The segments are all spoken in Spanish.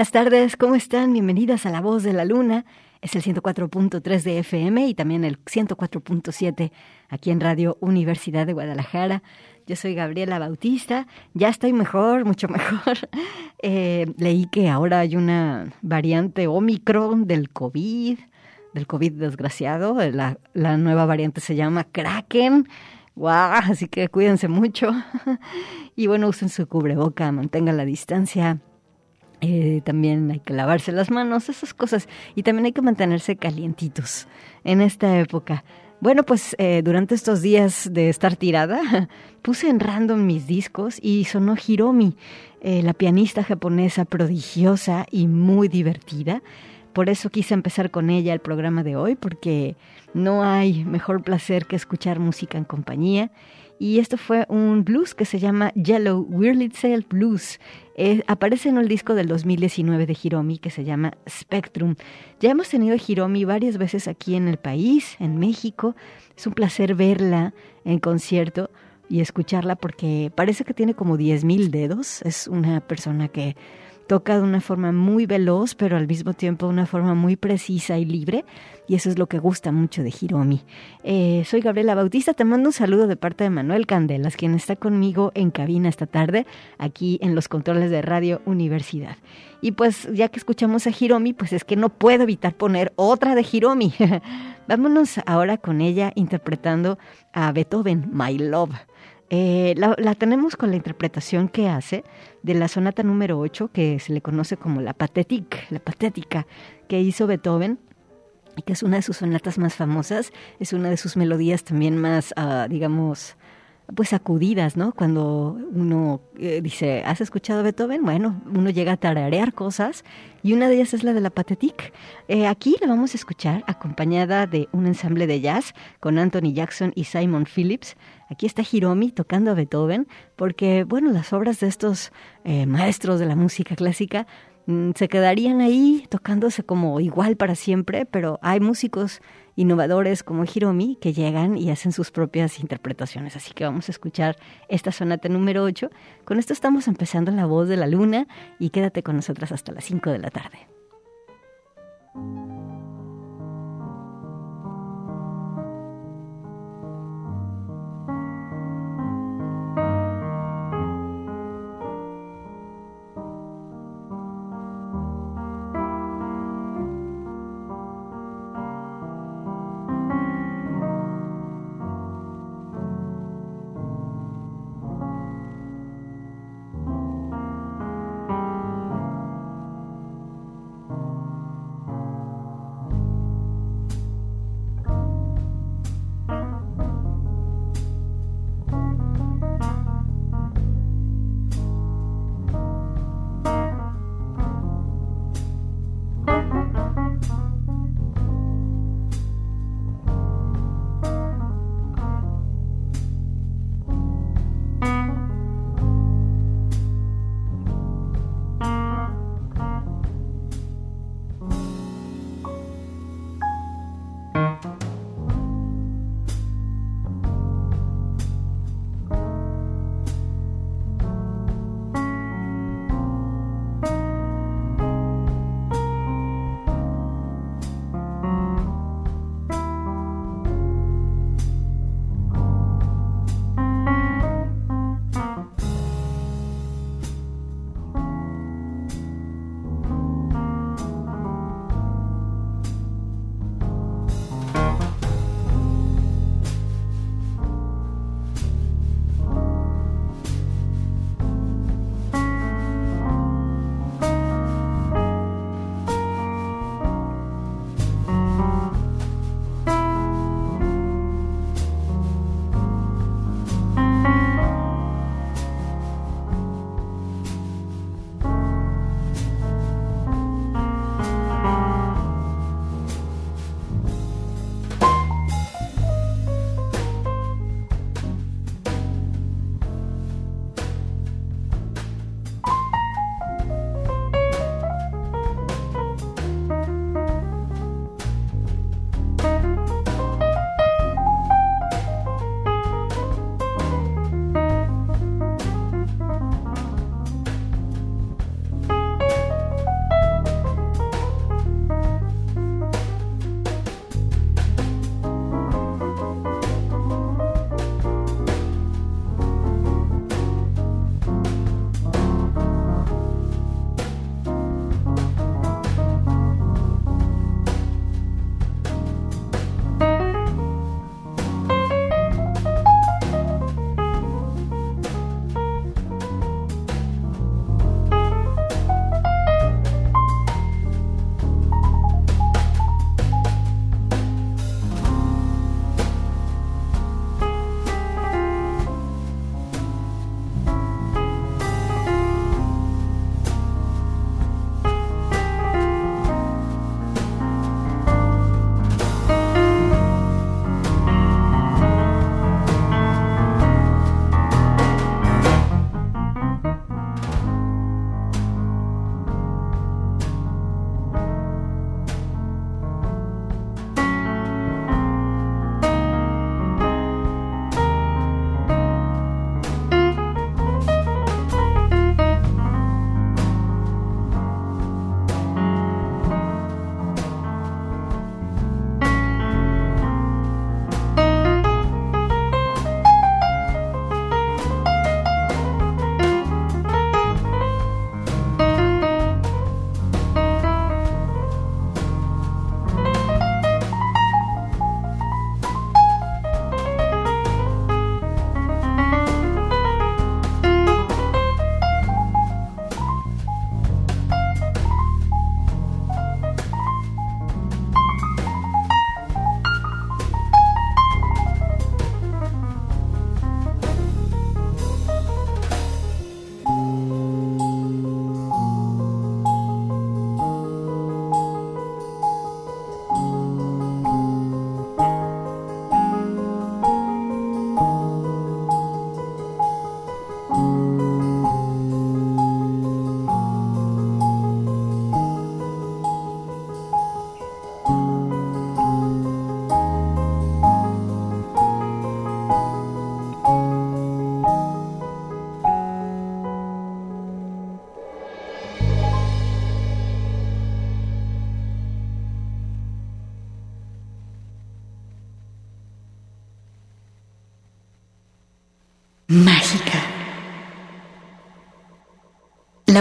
Buenas tardes, ¿cómo están? Bienvenidas a La Voz de la Luna. Es el 104.3 de FM y también el 104.7 aquí en Radio Universidad de Guadalajara. Yo soy Gabriela Bautista, ya estoy mejor, mucho mejor. Eh, leí que ahora hay una variante Omicron del COVID, del COVID desgraciado. La, nueva variante se llama Kraken. ¡Wow! Así que cuídense mucho. y bueno, usen su cubreboca, mantengan la distancia eh, también hay que lavarse las manos, esas cosas. Y también hay que mantenerse calientitos en esta época. Bueno, pues eh, durante estos días de estar tirada, puse en random mis discos y sonó Hiromi, eh, la pianista japonesa prodigiosa y muy divertida. Por eso quise empezar con ella el programa de hoy, porque no hay mejor placer que escuchar música en compañía y esto fue un blues que se llama Yellow Wurlitzer Blues. Eh, aparece en el disco del 2019 de Hiromi que se llama Spectrum. Ya hemos tenido a Hiromi varias veces aquí en el país, en México. Es un placer verla en concierto y escucharla porque parece que tiene como 10.000 dedos. Es una persona que toca de una forma muy veloz, pero al mismo tiempo de una forma muy precisa y libre. Y eso es lo que gusta mucho de Hiromi. Eh, soy Gabriela Bautista, te mando un saludo de parte de Manuel Candelas, quien está conmigo en cabina esta tarde, aquí en los controles de Radio Universidad. Y pues ya que escuchamos a Hiromi, pues es que no puedo evitar poner otra de Hiromi. Vámonos ahora con ella interpretando a Beethoven, My Love. Eh, la, tenemos con la interpretación que hace de la sonata número 8, que se le conoce como la patética, la patética que hizo Beethoven y que es una de sus sonatas más famosas, es una de sus melodías también más, uh, digamos, pues sacudidas, ¿no? Cuando uno eh, dice, ¿has escuchado Beethoven? Bueno, uno llega a tararear cosas y una de ellas es la de la Pathetique. Eh, aquí la vamos a escuchar acompañada de un ensamble de jazz con Anthony Jackson y Simon Phillips. Aquí está Hiromi tocando a Beethoven porque, bueno, las obras de estos eh, maestros de la música clásica se quedarían ahí tocándose como igual para siempre, pero hay músicos innovadores como Hiromi que llegan y hacen sus propias interpretaciones. Así que vamos a escuchar esta sonata número 8. Con esto estamos empezando La Voz de la Luna y quédate con nosotras hasta las 5 de la tarde.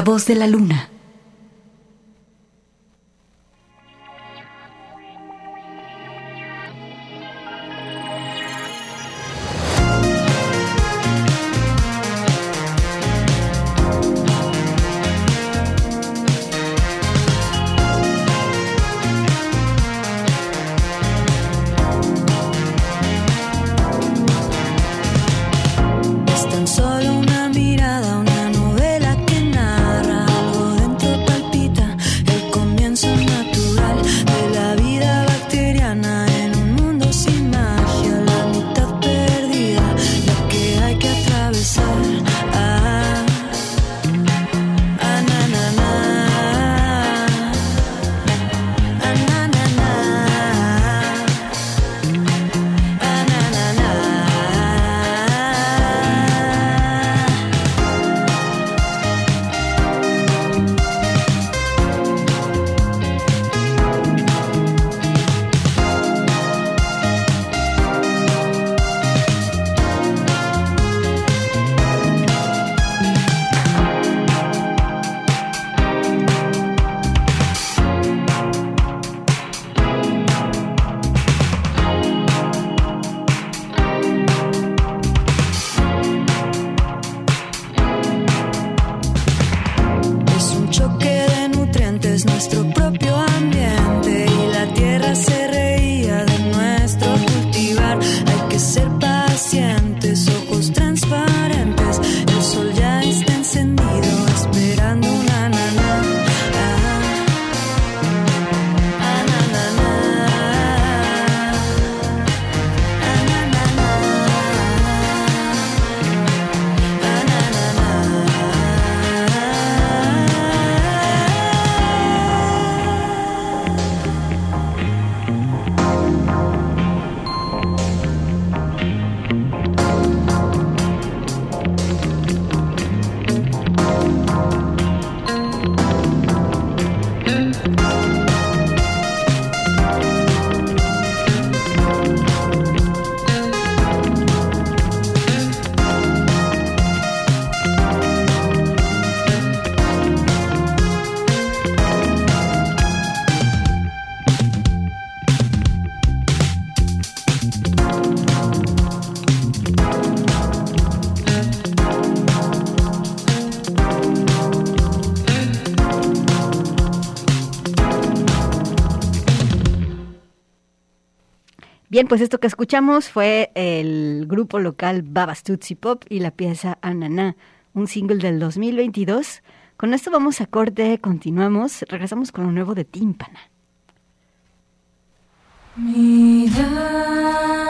Voz de la luna. Bien, pues esto que escuchamos fue el grupo local Babas Tutsi Pop y la pieza Ananá, un single del 2022. Con esto vamos a corte, continuamos, regresamos con lo nuevo de Tímpana.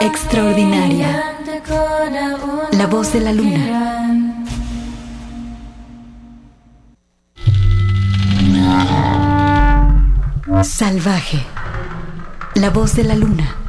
Extraordinaria. La voz de la luna. Salvaje. La voz de la luna.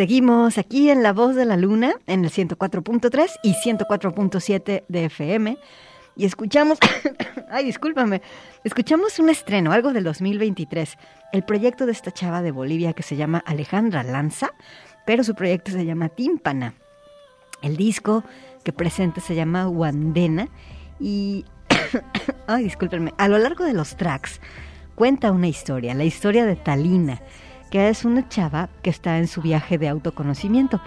Seguimos aquí en La Voz de la Luna, en el 104.3 y 104.7 de FM. Y escuchamos, ay, discúlpame, escuchamos un estreno, algo del 2023, el proyecto de esta chava de Bolivia que se llama Alejandra Lanza, pero su proyecto se llama Tímpana. El disco que presenta se llama Wandena y, ay, discúlpenme, a lo largo de los tracks cuenta una historia, la historia de Talina, que es una chava que está en su viaje de autoconocimiento.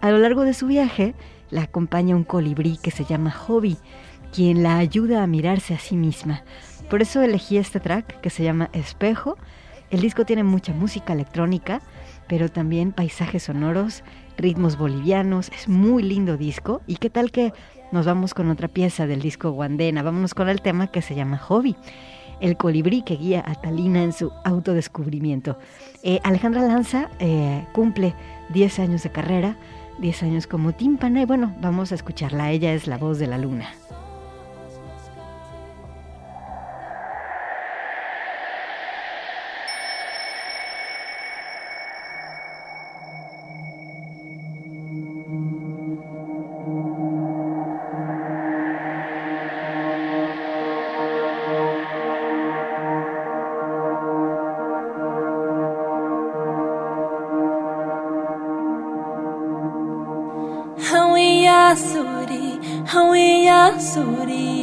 A lo largo de su viaje la acompaña un colibrí que se llama Hobby, quien la ayuda a mirarse a sí misma. Por eso elegí este track que se llama Espejo. El disco tiene mucha música electrónica, pero también paisajes sonoros, ritmos bolivianos. Es muy lindo disco. ¿Y qué tal que nos vamos con otra pieza del disco Guandena? Vámonos con el tema que se llama Hobby el colibrí que guía a Talina en su autodescubrimiento. Eh, Alejandra Lanza eh, cumple 10 años de carrera, 10 años como tímpana y bueno, vamos a escucharla. Ella es la voz de la luna. Suri.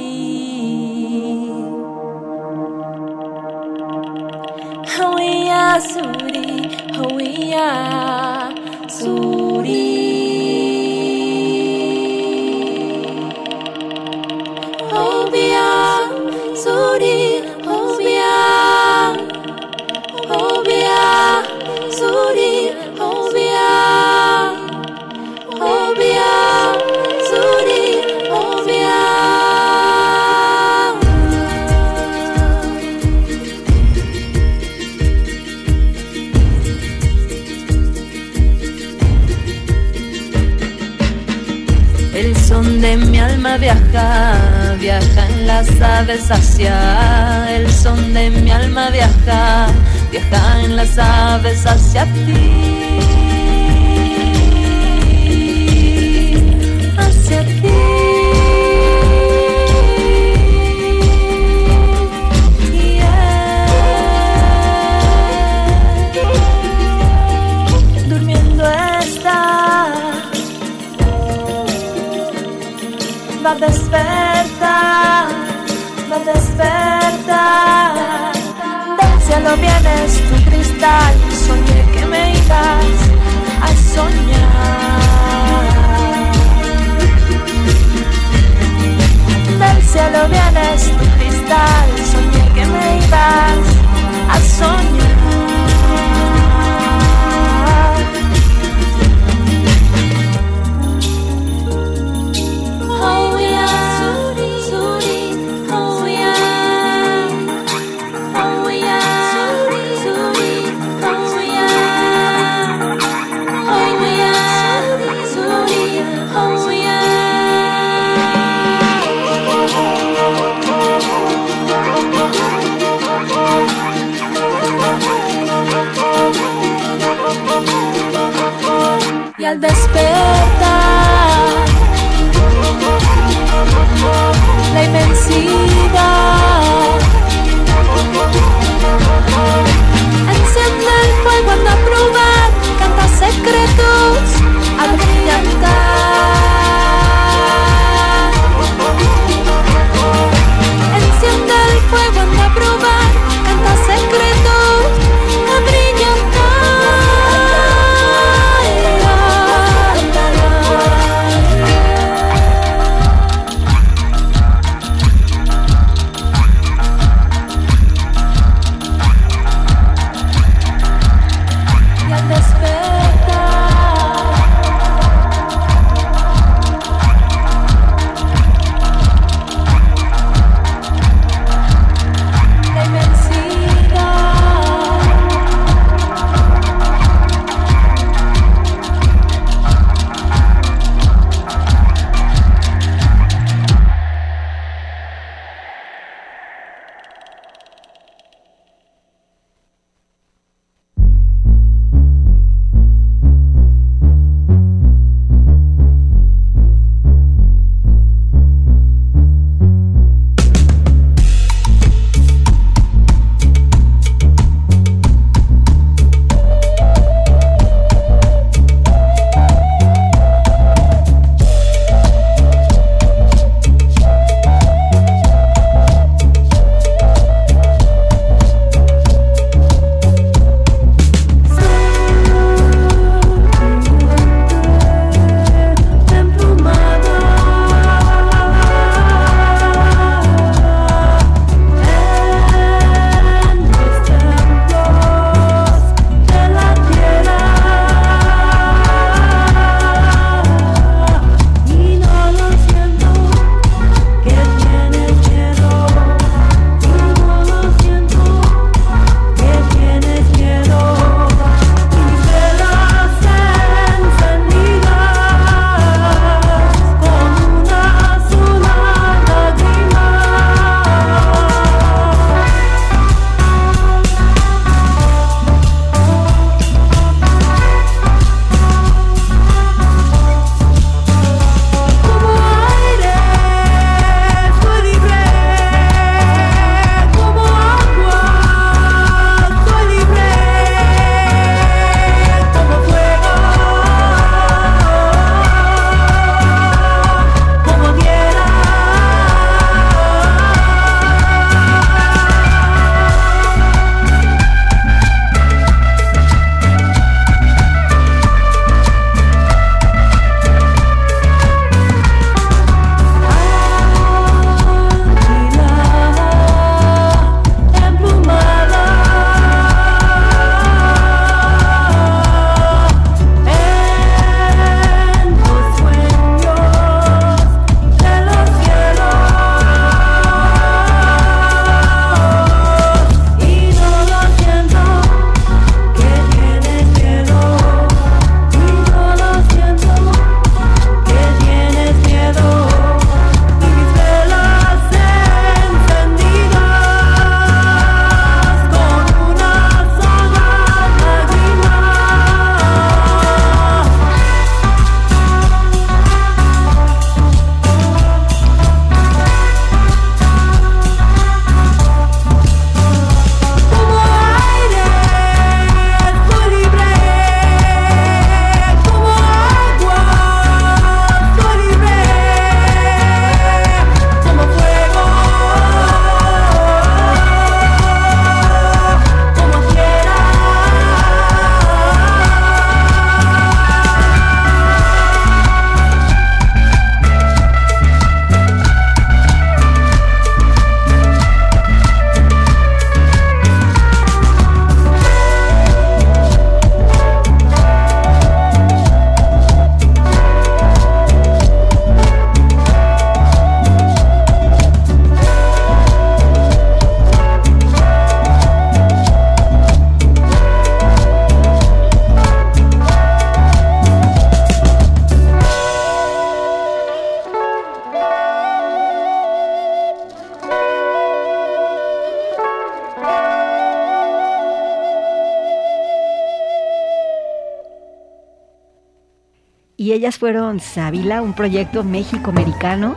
Fueron Sábila, un proyecto México-americano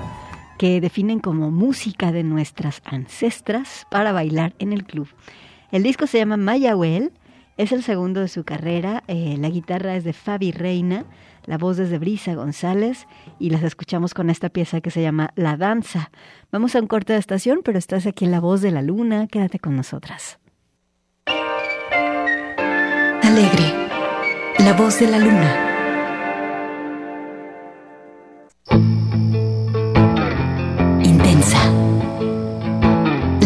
que definen como música de nuestras ancestras para bailar en el club. El disco se llama Mayahuel, es el segundo de su carrera, eh, la guitarra es de Fabi Reina, la voz es de Brisa González y las escuchamos con esta pieza que se llama La Danza. Vamos a un corte de estación, pero estás aquí en La Voz de la Luna, quédate con nosotras. Alegre, la voz de la luna.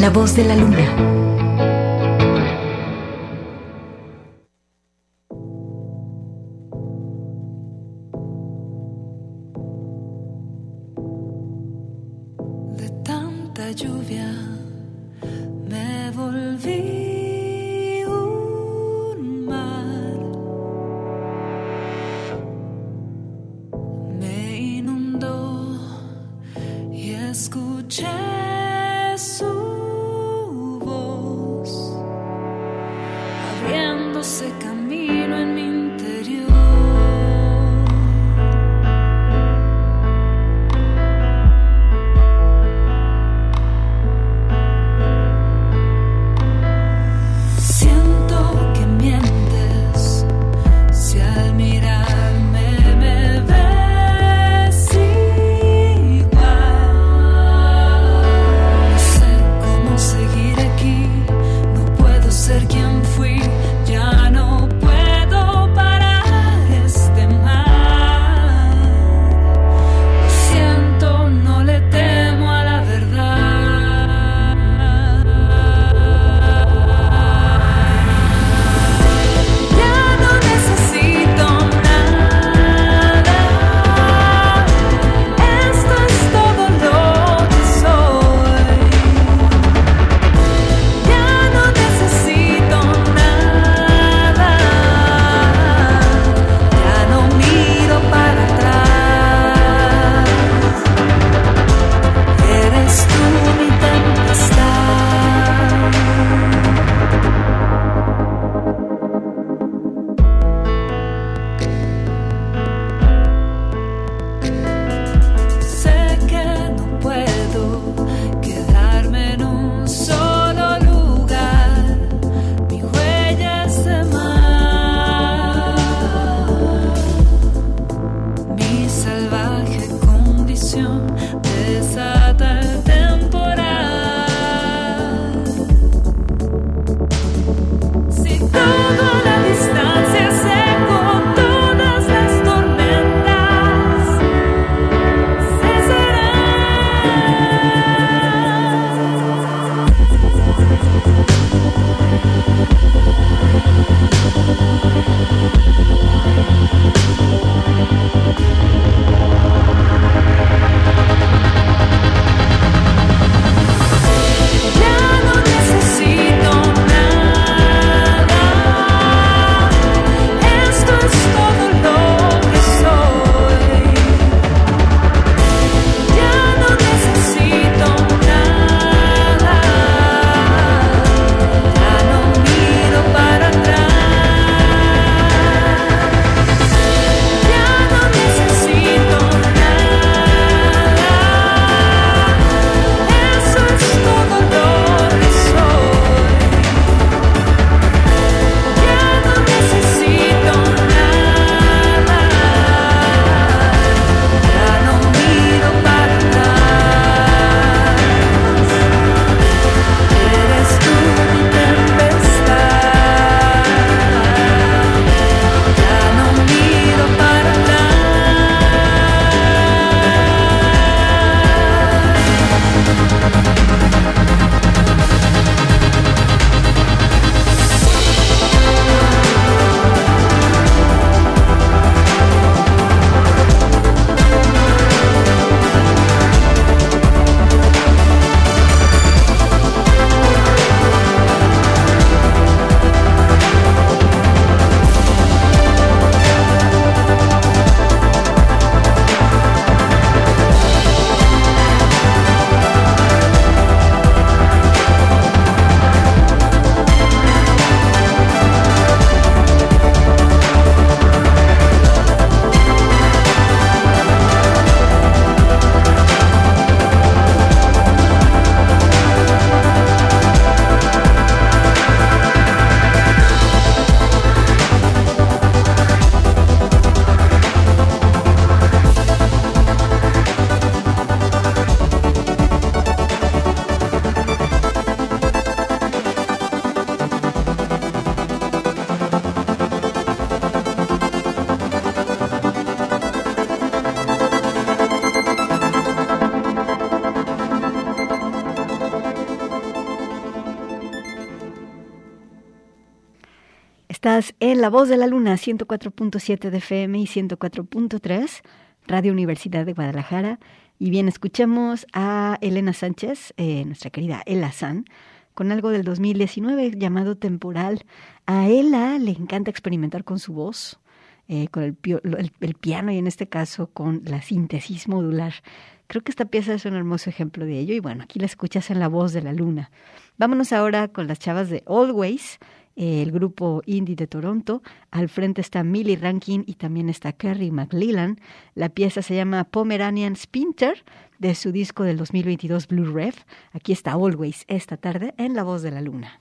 La voz de la luna. de tanta lluvia Voz de la Luna, 104.7 de FM y 104.3, Radio Universidad de Guadalajara. Y bien, escuchemos a Elena Sánchez, eh, nuestra querida Ela San, con algo del 2019 llamado Temporal. A Ela le encanta experimentar con su voz, eh, con el, el, piano y en este caso con la síntesis modular. Creo que esta pieza es un hermoso ejemplo de ello y bueno, aquí la escuchas en La Voz de la Luna. Vámonos ahora con las chavas de Always el grupo indie de Toronto. Al frente está Millie Rankin y también está Kerry McLellan. La pieza se llama Pomeranian Spinter de su disco del 2022 Blue Ref. Aquí está Always esta tarde en La Voz de la Luna.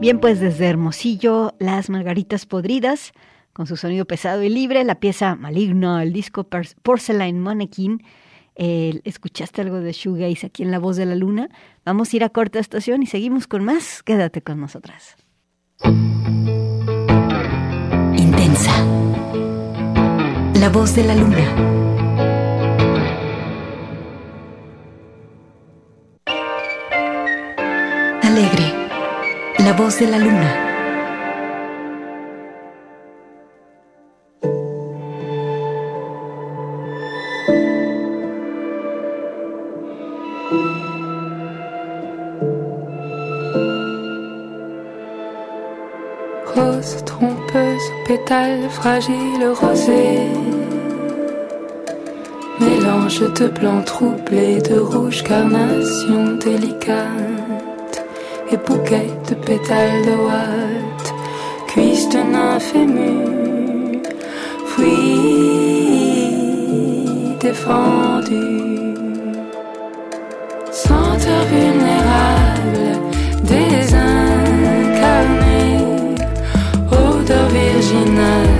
Bien, pues desde Hermosillo, Las Margaritas Podridas, con su sonido pesado y libre, la pieza Maligno, el disco Porcelain Mannequin. ¿Escuchaste algo de Shoegaze aquí en La Voz de la Luna? Vamos a ir a corta estación y seguimos con más. Quédate con nosotras. Intensa. La Voz de la Luna. Alegre. La voz de la luna. Rose trompeuse, pétale fragile, rosée. Mélange de blanc troublé, de rouge carnation délicate et bouquet de pétales de ouate, cuisse nymphe émue, fruit défendu. Senteur vulnérable, désincarné, odeur virginale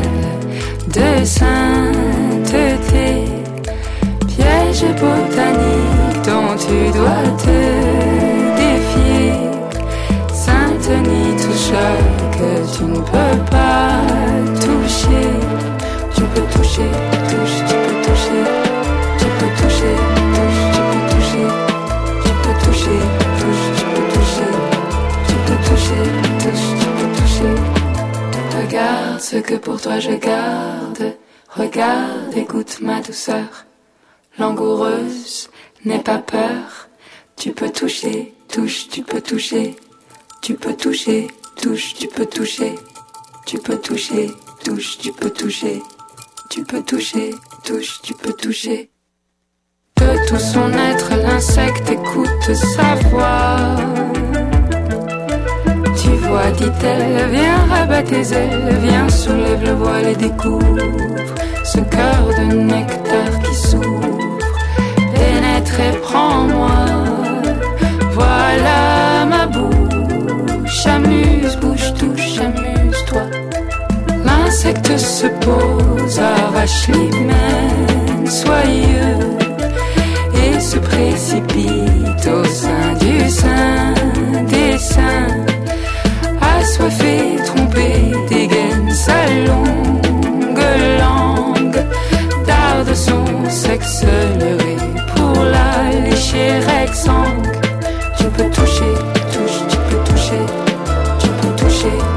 de sainteté, piège botanique dont tu dois te peux pas toucher. Tu peux toucher, touche, tu peux toucher, tu peux toucher, touche, tu peux toucher, tu peux toucher, touche, tu peux toucher, tu peux toucher, touche, tu peux toucher. Regarde ce que pour toi je garde. Regarde, écoute ma douceur. Langoureuse, n'aie pas peur. Tu peux toucher, touche, tu peux toucher. Tu peux toucher, touche, tu peux toucher. Tu peux toucher, touche, tu peux toucher. Tu peux toucher, touche, tu peux toucher. De tout son être, l'insecte écoute sa voix. Tu vois, dit-elle, viens rabat tes ailes, viens soulève le voile et découvre ce cœur de nectar qui s'ouvre. Pénètre et prends-moi, voilà ma bouche amuse-toi. L'insecte se pose, arrache l'hymen soyeux et se précipite au sein du sein des seins. Assoiffé, trompé, dégaine sa longue langue, darde son sexe leurré pour la lécher exsangue. Tu peux toucher, touche, tu peux toucher. touche,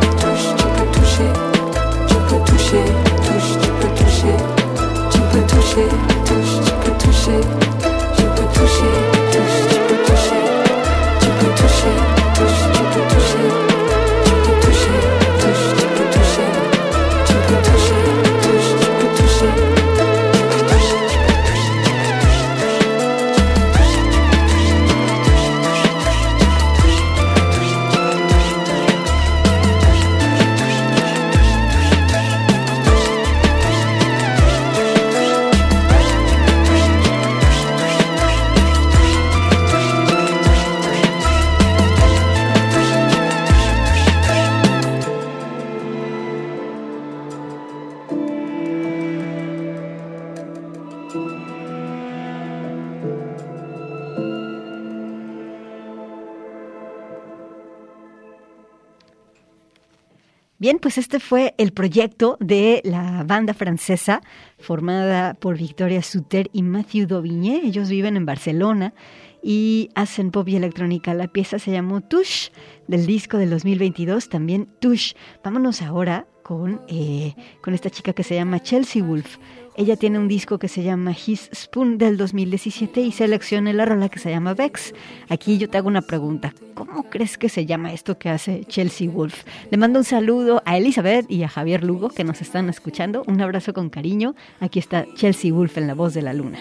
pues este fue el proyecto de la banda francesa formada por Victoria Suter y Matthew Daubigné. Ellos viven en Barcelona y hacen pop y electrónica. La pieza se llamó Touche del disco del 2022, también Touche. Vámonos ahora con, eh, con esta chica que se llama Chelsea Wolf. Ella tiene un disco que se llama His Spoon del 2017 y selecciona la rola que se llama Vex. Aquí yo te hago una pregunta. ¿Cómo crees que se llama esto que hace Chelsea Wolf? Le mando un saludo a Elizabeth y a Javier Lugo que nos están escuchando. Un abrazo con cariño. Aquí está Chelsea Wolf en la voz de la luna.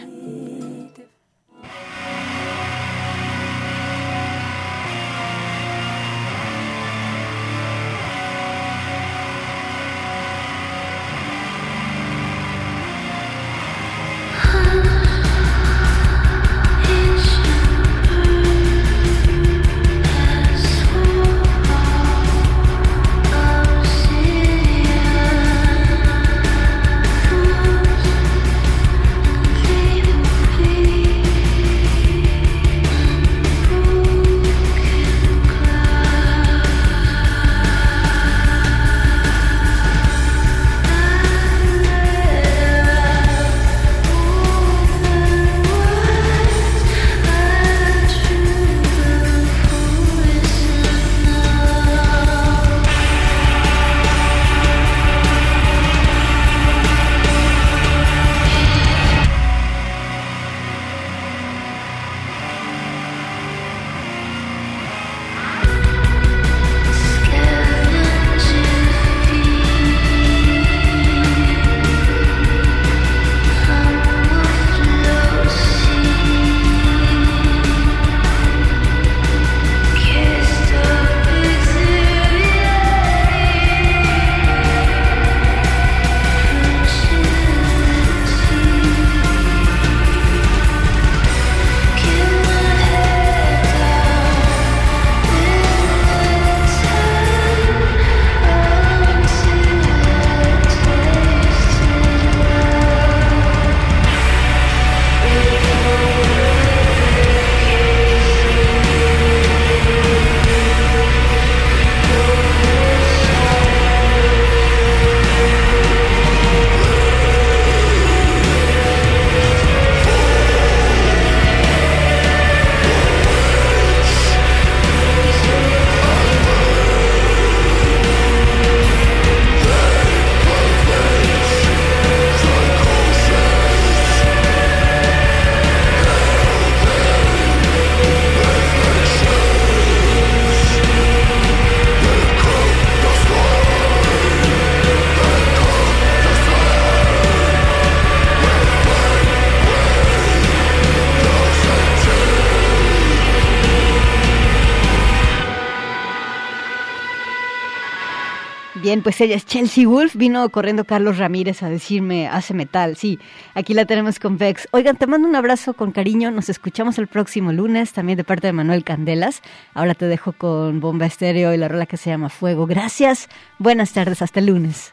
Bien, pues ella es Chelsea Wolf. Vino corriendo Carlos Ramírez a decirme, hace metal. Sí, aquí la tenemos con Vex. Oigan, te mando un abrazo con cariño. Nos escuchamos el próximo lunes, también de parte de Manuel Candelas. Ahora te dejo con Bomba Estéreo y la rola que se llama Fuego. Gracias. Buenas tardes. Hasta el lunes.